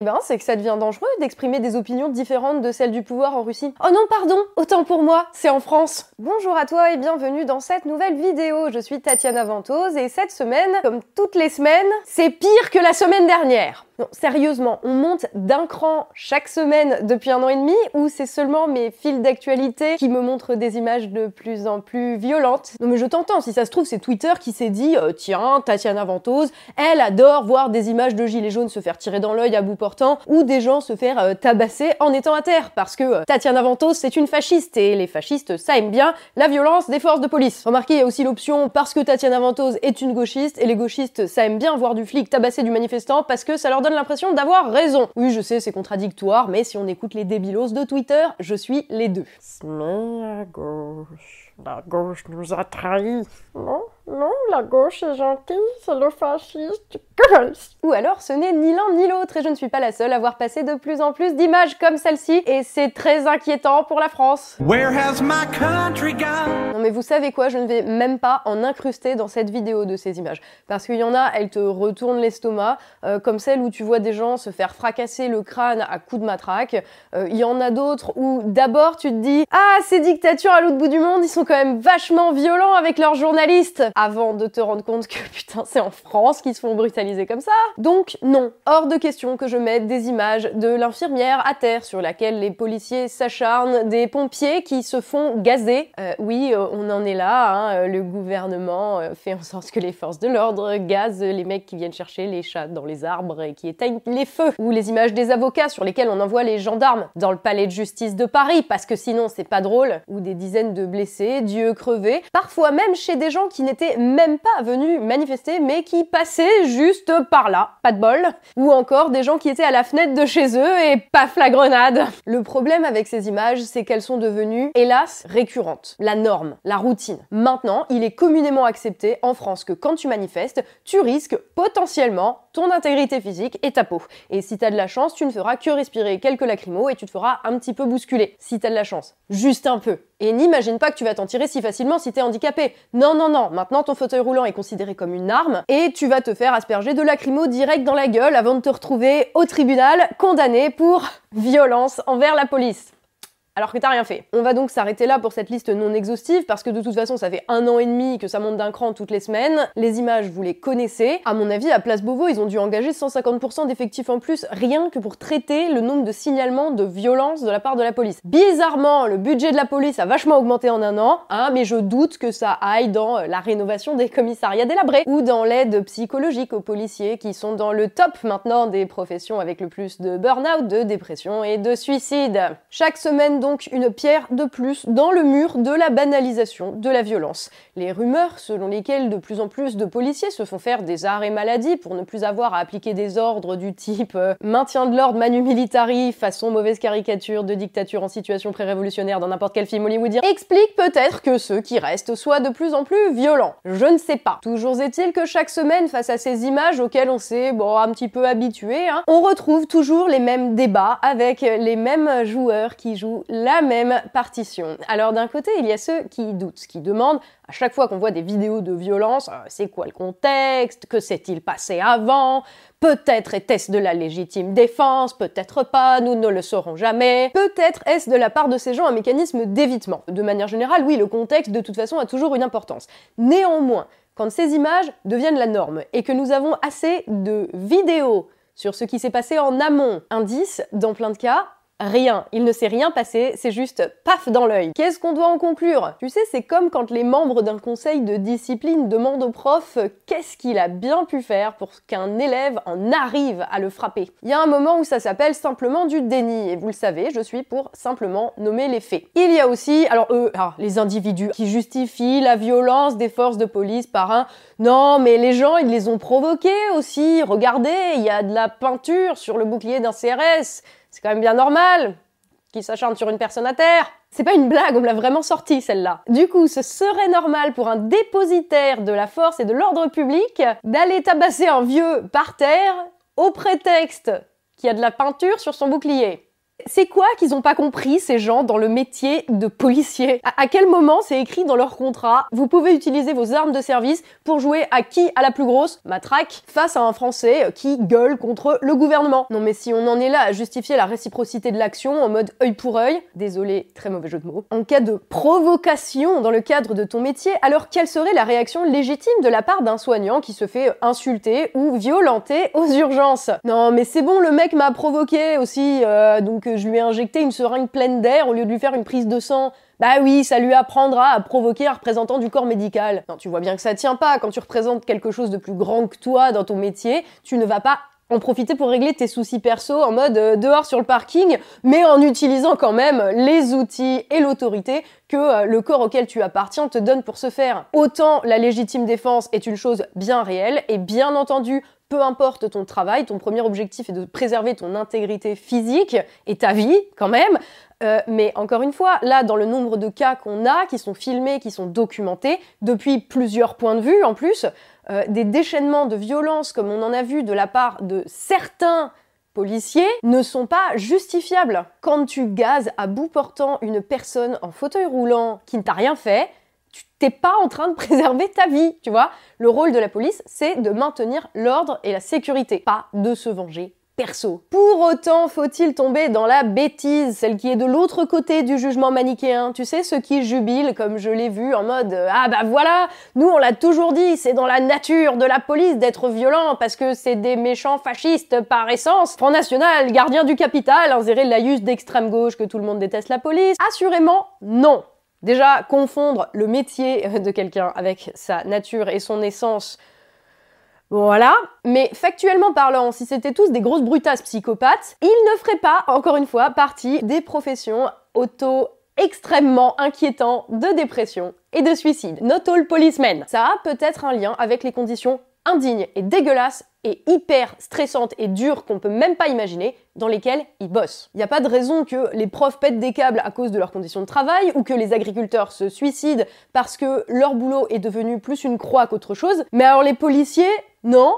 Ben, c'est que ça devient dangereux d'exprimer des opinions différentes de celles du pouvoir en Russie. Oh non, pardon, autant pour moi, c'est en France. Bonjour à toi et bienvenue dans cette nouvelle vidéo. Je suis Tatiana Ventose et cette semaine, comme toutes les semaines, c'est pire que la semaine dernière. Non, sérieusement, on monte d'un cran chaque semaine depuis un an et demi ou c'est seulement mes fils d'actualité qui me montrent des images de plus en plus violentes? Non mais je t'entends, si ça se trouve c'est Twitter qui s'est dit euh, tiens, Tatiana Ventose, elle adore voir des images de gilets jaunes se faire tirer dans l'œil à bout portant ou des gens se faire euh, tabasser en étant à terre parce que euh, Tatiana Ventose c'est une fasciste et les fascistes ça aime bien la violence des forces de police. Remarquez, il y a aussi l'option parce que Tatiana Ventose est une gauchiste et les gauchistes ça aime bien voir du flic tabasser du manifestant parce que ça leur donne l'impression d'avoir raison. Oui, je sais, c'est contradictoire, mais si on écoute les débilos de Twitter, je suis les deux. Mais la gauche, la gauche nous a trahis. Non, non, la gauche est gentille, c'est le fasciste ou alors ce n'est ni l'un ni l'autre et je ne suis pas la seule à voir passer de plus en plus d'images comme celle-ci et c'est très inquiétant pour la France. Where has my country gone? Non mais vous savez quoi, je ne vais même pas en incruster dans cette vidéo de ces images parce qu'il y en a, elles te retournent l'estomac euh, comme celle où tu vois des gens se faire fracasser le crâne à coups de matraque. Euh, il y en a d'autres où d'abord tu te dis ah ces dictatures à l'autre bout du monde ils sont quand même vachement violents avec leurs journalistes avant de te rendre compte que putain c'est en France qu'ils se font brutaliser comme ça. Donc non, hors de question que je mette des images de l'infirmière à terre sur laquelle les policiers s'acharnent, des pompiers qui se font gazer. Euh, oui, euh, on en est là, hein, euh, le gouvernement fait en sorte que les forces de l'ordre gazent les mecs qui viennent chercher les chats dans les arbres et qui éteignent les feux. Ou les images des avocats sur lesquels on envoie les gendarmes dans le palais de justice de Paris parce que sinon c'est pas drôle. Ou des dizaines de blessés, dieux crevés. Parfois même chez des gens qui n'étaient même pas venus manifester mais qui passaient juste par là, pas de bol, ou encore des gens qui étaient à la fenêtre de chez eux et paf la grenade. Le problème avec ces images, c'est qu'elles sont devenues, hélas, récurrentes, la norme, la routine. Maintenant, il est communément accepté en France que quand tu manifestes, tu risques potentiellement ton intégrité physique et ta peau. Et si t'as de la chance, tu ne feras que respirer quelques lacrymos et tu te feras un petit peu bousculer. Si t'as de la chance. Juste un peu. Et n'imagine pas que tu vas t'en tirer si facilement si t'es handicapé. Non, non, non. Maintenant, ton fauteuil roulant est considéré comme une arme et tu vas te faire asperger de lacrymo direct dans la gueule avant de te retrouver au tribunal condamné pour violence envers la police alors que t'as rien fait. On va donc s'arrêter là pour cette liste non exhaustive parce que de toute façon ça fait un an et demi que ça monte d'un cran toutes les semaines. Les images vous les connaissez. À mon avis à Place Beauvau ils ont dû engager 150% d'effectifs en plus rien que pour traiter le nombre de signalements de violence de la part de la police. Bizarrement le budget de la police a vachement augmenté en un an, hein, mais je doute que ça aille dans la rénovation des commissariats délabrés ou dans l'aide psychologique aux policiers qui sont dans le top maintenant des professions avec le plus de burn-out, de dépression et de suicide. Chaque semaine donc donc une pierre de plus dans le mur de la banalisation de la violence. Les rumeurs selon lesquelles de plus en plus de policiers se font faire des arrêts maladie pour ne plus avoir à appliquer des ordres du type euh, maintien de l'ordre manu militari façon mauvaise caricature de dictature en situation pré-révolutionnaire dans n'importe quel film hollywoodien explique peut-être que ceux qui restent soient de plus en plus violents. Je ne sais pas. Toujours est-il que chaque semaine, face à ces images auxquelles on s'est bon, un petit peu habitué, hein, on retrouve toujours les mêmes débats avec les mêmes joueurs qui jouent la même partition. Alors d'un côté, il y a ceux qui doutent, qui demandent à chaque fois qu'on voit des vidéos de violence, euh, c'est quoi le contexte, que s'est-il passé avant, peut-être était-ce de la légitime défense, peut-être pas, nous ne le saurons jamais, peut-être est-ce de la part de ces gens un mécanisme d'évitement? De manière générale, oui, le contexte de toute façon a toujours une importance. Néanmoins, quand ces images deviennent la norme et que nous avons assez de vidéos sur ce qui s'est passé en amont, indice, dans plein de cas, Rien, il ne s'est rien passé, c'est juste paf dans l'œil. Qu'est-ce qu'on doit en conclure? Tu sais, c'est comme quand les membres d'un conseil de discipline demandent au prof qu'est-ce qu'il a bien pu faire pour qu'un élève en arrive à le frapper. Il y a un moment où ça s'appelle simplement du déni, et vous le savez, je suis pour simplement nommer les faits. Il y a aussi, alors eux, alors, les individus qui justifient la violence des forces de police par un non, mais les gens, ils les ont provoqués aussi, regardez, il y a de la peinture sur le bouclier d'un CRS, c'est quand même bien normal qu'il s'acharne sur une personne à terre. C'est pas une blague, on me l'a vraiment sorti celle-là. Du coup, ce serait normal pour un dépositaire de la force et de l'ordre public d'aller tabasser un vieux par terre au prétexte qu'il y a de la peinture sur son bouclier. C'est quoi qu'ils ont pas compris, ces gens, dans le métier de policier? À, quel moment c'est écrit dans leur contrat Vous pouvez utiliser vos armes de service pour jouer à qui à la plus grosse? Matraque face à un Français qui gueule contre le gouvernement. Non mais si on en est là à justifier la réciprocité de l'action en mode œil pour œil, désolé, très mauvais jeu de mots, en cas de provocation dans le cadre de ton métier, alors quelle serait la réaction légitime de la part d'un soignant qui se fait insulter ou violenter aux urgences? Non mais c'est bon, le mec m'a provoqué aussi, euh, donc je lui ai injecté une seringue pleine d'air au lieu de lui faire une prise de sang. Bah oui, ça lui apprendra à provoquer un représentant du corps médical. Non, tu vois bien que ça tient pas. Quand tu représentes quelque chose de plus grand que toi dans ton métier, tu ne vas pas en profiter pour régler tes soucis perso en mode euh, dehors sur le parking, mais en utilisant quand même les outils et l'autorité que euh, le corps auquel tu appartiens te donne pour ce faire. Autant la légitime défense est une chose bien réelle, et bien entendu, peu importe ton travail, ton premier objectif est de préserver ton intégrité physique et ta vie quand même. Euh, mais encore une fois, là, dans le nombre de cas qu'on a, qui sont filmés, qui sont documentés, depuis plusieurs points de vue en plus, euh, des déchaînements de violence comme on en a vu de la part de certains policiers ne sont pas justifiables. Quand tu gazes à bout portant une personne en fauteuil roulant qui ne t'a rien fait, tu t'es pas en train de préserver ta vie, tu vois. Le rôle de la police, c'est de maintenir l'ordre et la sécurité, pas de se venger perso. Pour autant, faut-il tomber dans la bêtise, celle qui est de l'autre côté du jugement manichéen Tu sais, ceux qui jubilent, comme je l'ai vu, en mode euh, Ah bah voilà, nous on l'a toujours dit, c'est dans la nature de la police d'être violent parce que c'est des méchants fascistes par essence. Front National, gardien du capital, un zéré laïus d'extrême gauche que tout le monde déteste la police. Assurément, non. Déjà, confondre le métier de quelqu'un avec sa nature et son essence, voilà. Mais factuellement parlant, si c'était tous des grosses brutasses psychopathes, ils ne feraient pas, encore une fois, partie des professions auto extrêmement inquiétants de dépression et de suicide. Not all policemen. Ça a peut-être un lien avec les conditions indignes et dégueulasses et hyper stressantes et dures qu'on peut même pas imaginer dans lesquelles ils bossent. Il n'y a pas de raison que les profs pètent des câbles à cause de leurs conditions de travail ou que les agriculteurs se suicident parce que leur boulot est devenu plus une croix qu'autre chose. Mais alors les policiers, non,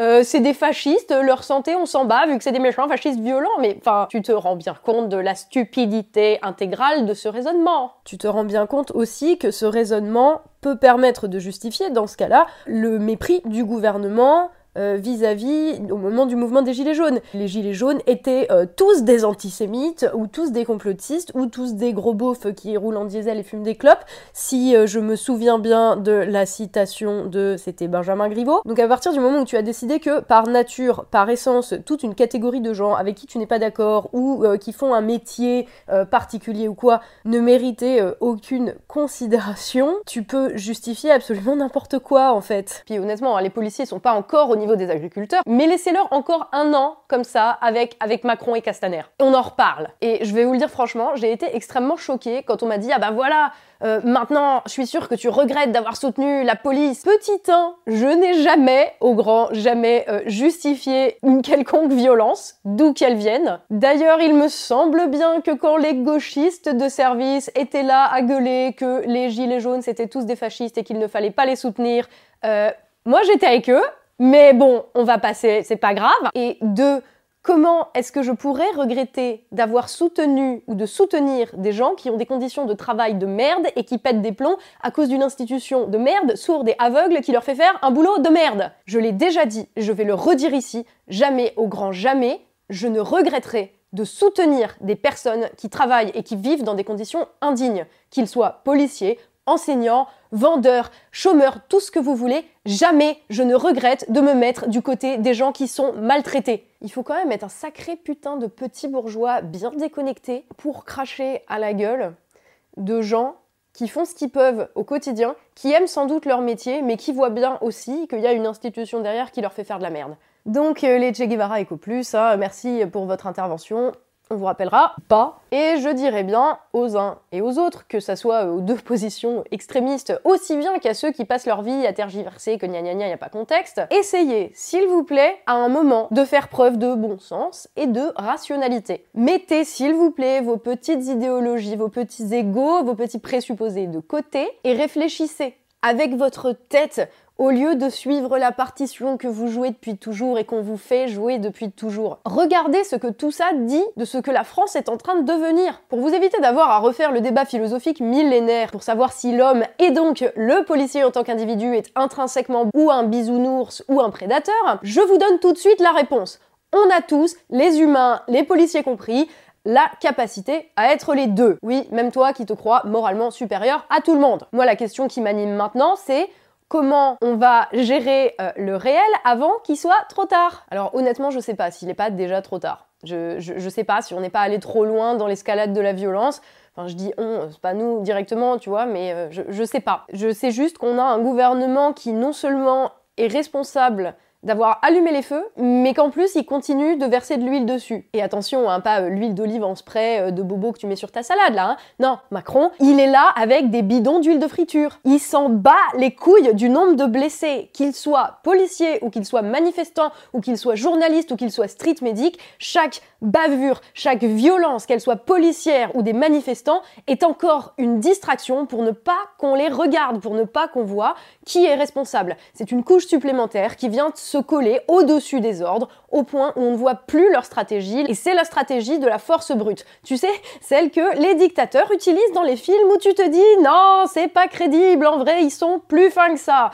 euh, c'est des fascistes, leur santé on s'en bat vu que c'est des méchants fascistes violents, mais enfin, tu te rends bien compte de la stupidité intégrale de ce raisonnement. Tu te rends bien compte aussi que ce raisonnement peut permettre de justifier, dans ce cas-là, le mépris du gouvernement euh, vis-à-vis au moment du mouvement des Gilets jaunes. Les Gilets jaunes étaient euh, tous des antisémites, ou tous des complotistes, ou tous des gros beaufs qui roulent en diesel et fument des clopes, si euh, je me souviens bien de la citation de c'était Benjamin Griveaux. Donc à partir du moment où tu as décidé que par nature, par essence, toute une catégorie de gens avec qui tu n'es pas d'accord, ou qui font un métier particulier ou quoi, ne méritait aucune considération, tu peux justifier absolument n'importe quoi en fait. Puis honnêtement, hein, les policiers sont pas encore au niveau des agriculteurs, mais laissez-leur encore un an comme ça avec, avec Macron et Castaner. On en reparle. Et je vais vous le dire franchement, j'ai été extrêmement choquée quand on m'a dit ah bah voilà, euh, maintenant je suis sûre que tu regrettes d'avoir soutenu la police. Petit 1, je n'ai jamais, au grand jamais, euh, justifié une quelconque violence, d'où qu'elle vienne. D'ailleurs, il me semble bien que quand les gauchistes de service étaient là à gueuler que les gilets jaunes c'était tous des fascistes et qu'il ne fallait pas les soutenir, euh, moi j'étais avec eux, mais bon, on va passer, c'est pas grave. Et deux, comment est-ce que je pourrais regretter d'avoir soutenu ou de soutenir des gens qui ont des conditions de travail de merde et qui pètent des plombs à cause d'une institution de merde, sourde et aveugle qui leur fait faire un boulot de merde? Je l'ai déjà dit, je vais le redire ici, jamais, au grand jamais, je ne regretterai de soutenir des personnes qui travaillent et qui vivent dans des conditions indignes, qu'ils soient policiers, enseignants, vendeurs, chômeurs, tout ce que vous voulez, jamais je ne regrette de me mettre du côté des gens qui sont maltraités. Il faut quand même être un sacré putain de petit bourgeois bien déconnecté pour cracher à la gueule de gens qui font ce qu'ils peuvent au quotidien, qui aiment sans doute leur métier, mais qui voient bien aussi qu'il y a une institution derrière qui leur fait faire de la merde. Donc euh, les Che Guevara Eco Plus, hein, merci pour votre intervention on vous rappellera pas. Et je dirais bien aux uns et aux autres, que ça soit aux deux positions extrémistes, aussi bien qu'à ceux qui passent leur vie à tergiverser que gna gna gna, y a pas contexte, essayez, s'il vous plaît, à un moment, de faire preuve de bon sens et de rationalité. Mettez, s'il vous plaît, vos petites idéologies, vos petits égaux, vos petits présupposés de côté et réfléchissez avec votre tête au lieu de suivre la partition que vous jouez depuis toujours et qu'on vous fait jouer depuis toujours. Regardez ce que tout ça dit de ce que la France est en train de devenir. Pour vous éviter d'avoir à refaire le débat philosophique millénaire pour savoir si l'homme et donc le policier en tant qu'individu est intrinsèquement ou un bisounours ou un prédateur, je vous donne tout de suite la réponse. On a tous, les humains, les policiers compris, la capacité à être les deux. Oui, même toi qui te crois moralement supérieur à tout le monde. Moi, la question qui m'anime maintenant, c'est comment on va gérer euh, le réel avant qu'il soit trop tard. Alors honnêtement, je sais pas s'il n'est pas déjà trop tard. Je, je, sais pas si on n'est pas allé trop loin dans l'escalade de la violence. Enfin, je dis on, c'est pas nous directement, tu vois, mais euh, je, je sais pas. Je sais juste qu'on a un gouvernement qui non seulement est responsable d'avoir allumé les feux, mais qu'en plus il continue de verser de l'huile dessus. Et attention, hein, pas euh, l'huile d'olive en spray euh, de bobo que tu mets sur ta salade là. Hein. Non, Macron, il est là avec des bidons d'huile de friture. Il s'en bat les couilles du nombre de blessés, qu'il soit policier ou qu'il soit manifestant ou qu'il soit journaliste ou qu'il soit street médic. Chaque bavure, chaque violence, qu'elle soit policière ou des manifestants, est encore une distraction pour ne pas qu'on les regarde, pour ne pas qu'on voit qui est responsable. C'est une couche supplémentaire qui vient se coller au-dessus des ordres, au point où on ne voit plus leur stratégie, et c'est la stratégie de la force brute. Tu sais, celle que les dictateurs utilisent dans les films où tu te dis non, c'est pas crédible, en vrai, ils sont plus fins que ça.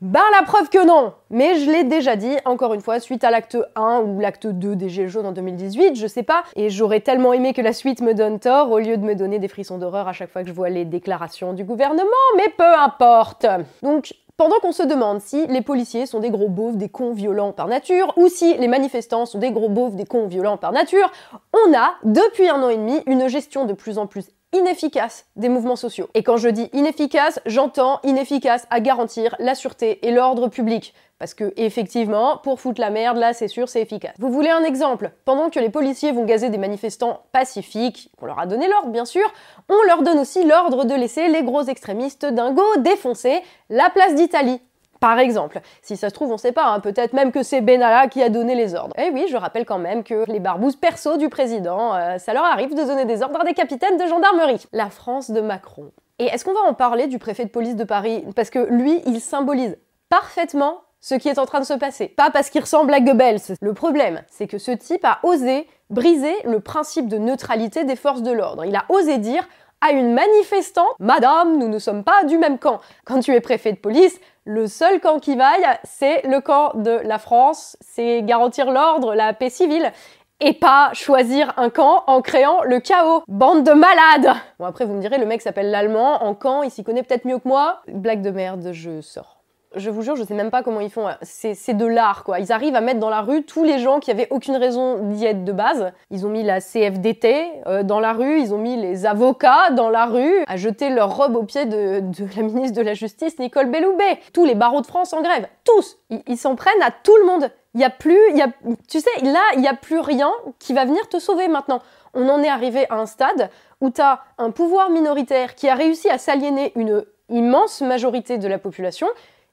Ben la preuve que non Mais je l'ai déjà dit, encore une fois, suite à l'acte 1 ou l'acte 2 des Gilets jaunes en 2018, je sais pas, et j'aurais tellement aimé que la suite me donne tort au lieu de me donner des frissons d'horreur à chaque fois que je vois les déclarations du gouvernement, mais peu importe Donc, pendant qu'on se demande si les policiers sont des gros beaufs, des cons violents par nature, ou si les manifestants sont des gros beaufs, des cons violents par nature, on a, depuis un an et demi, une gestion de plus en plus inefficace des mouvements sociaux. Et quand je dis inefficace, j'entends inefficace à garantir la sûreté et l'ordre public. Parce que effectivement, pour foutre la merde, là c'est sûr, c'est efficace. Vous voulez un exemple? Pendant que les policiers vont gazer des manifestants pacifiques, qu'on leur a donné l'ordre bien sûr, on leur donne aussi l'ordre de laisser les gros extrémistes dingos défoncer la place d'Italie. Par exemple, si ça se trouve, on sait pas, hein, peut-être même que c'est Benalla qui a donné les ordres. Eh oui, je rappelle quand même que les barbouzes perso du président, euh, ça leur arrive de donner des ordres à des capitaines de gendarmerie. La France de Macron. Et est-ce qu'on va en parler du préfet de police de Paris? Parce que lui, il symbolise parfaitement ce qui est en train de se passer. Pas parce qu'il ressemble à Goebbels. Le problème, c'est que ce type a osé briser le principe de neutralité des forces de l'ordre. Il a osé dire à une manifestante Madame, nous ne sommes pas du même camp. Quand tu es préfet de police, le seul camp qui vaille, c'est le camp de la France, c'est garantir l'ordre, la paix civile et pas choisir un camp en créant le chaos. Bande de malades Bon après vous me direz, le mec s'appelle l'allemand, en camp, il s'y connaît peut-être mieux que moi. Blague de merde, je sors je vous jure, je sais même pas comment ils font. C'est de l'art, quoi. Ils arrivent à mettre dans la rue tous les gens qui avaient aucune raison d'y être de base. Ils ont mis la CFDT euh, dans la rue, ils ont mis les avocats dans la rue, à jeter leur robe aux pieds de, la ministre de la Justice, Nicole Belloubet. Tous les barreaux de France en grève. Tous Ils s'en prennent à tout le monde. Il y a plus, y a, tu sais, là, il n'y a plus rien qui va venir te sauver maintenant. On en est arrivé à un stade où tu as un pouvoir minoritaire qui a réussi à s'aliéner une immense majorité de la population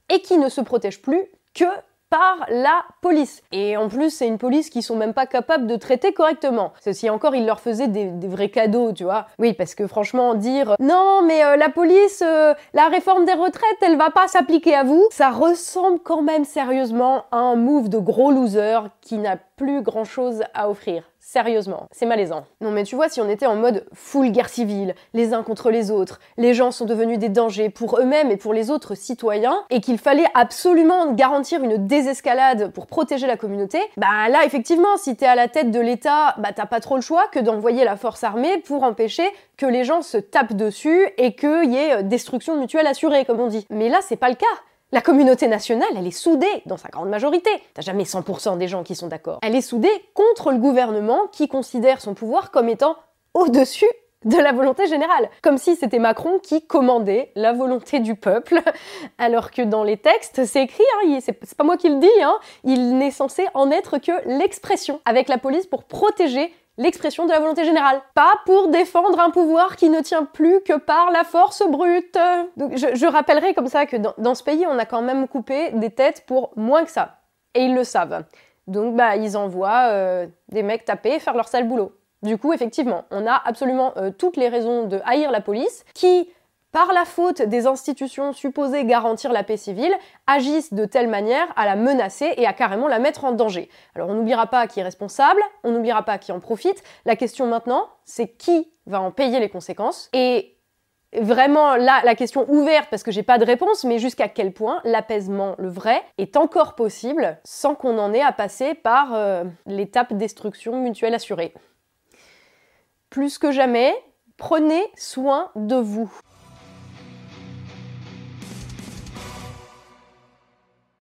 et qui ne se protège plus que par la police. Et en plus, c'est une police qui sont même pas capables de traiter correctement. Si encore ils leur faisaient des, vrais cadeaux, tu vois. Oui, parce que franchement, dire non, mais euh, la police, euh, la réforme des retraites, elle va pas s'appliquer à vous, ça ressemble quand même sérieusement à un move de gros loser qui n'a plus grand chose à offrir. Sérieusement, c'est malaisant. Non mais tu vois, si on était en mode full guerre civile, les uns contre les autres, les gens sont devenus des dangers pour eux-mêmes et pour les autres citoyens, et qu'il fallait absolument garantir une désescalade pour protéger la communauté, bah là effectivement, si t'es à la tête de l'État, bah t'as pas trop le choix que d'envoyer la force armée pour empêcher que les gens se tapent dessus et qu'il y ait destruction mutuelle assurée, comme on dit. Mais là, c'est pas le cas. La communauté nationale, elle est soudée, dans sa grande majorité. T'as jamais 100% des gens qui sont d'accord. Elle est soudée contre le gouvernement qui considère son pouvoir comme étant au-dessus de la volonté générale. Comme si c'était Macron qui commandait la volonté du peuple, alors que dans les textes, c'est écrit, hein, c'est pas moi qui le dis, hein, il n'est censé en être que l'expression, avec la police pour protéger l'expression de la volonté générale. Pas pour défendre un pouvoir qui ne tient plus que par la force brute. Donc je, rappellerai comme ça que dans, ce pays, on a quand même coupé des têtes pour moins que ça. Et ils le savent. Donc bah ils envoient euh, des mecs taper faire leur sale boulot. Du coup, effectivement, on a absolument euh, toutes les raisons de haïr la police, qui par la faute des institutions supposées garantir la paix civile, agissent de telle manière à la menacer et à carrément la mettre en danger. Alors on n'oubliera pas qui est responsable, on n'oubliera pas qui en profite. La question maintenant, c'est qui va en payer les conséquences et vraiment là la question ouverte parce que j'ai pas de réponse, mais jusqu'à quel point l'apaisement, le vrai, est encore possible sans qu'on en ait à passer par euh, l'étape destruction mutuelle assurée. Plus que jamais, prenez soin de vous.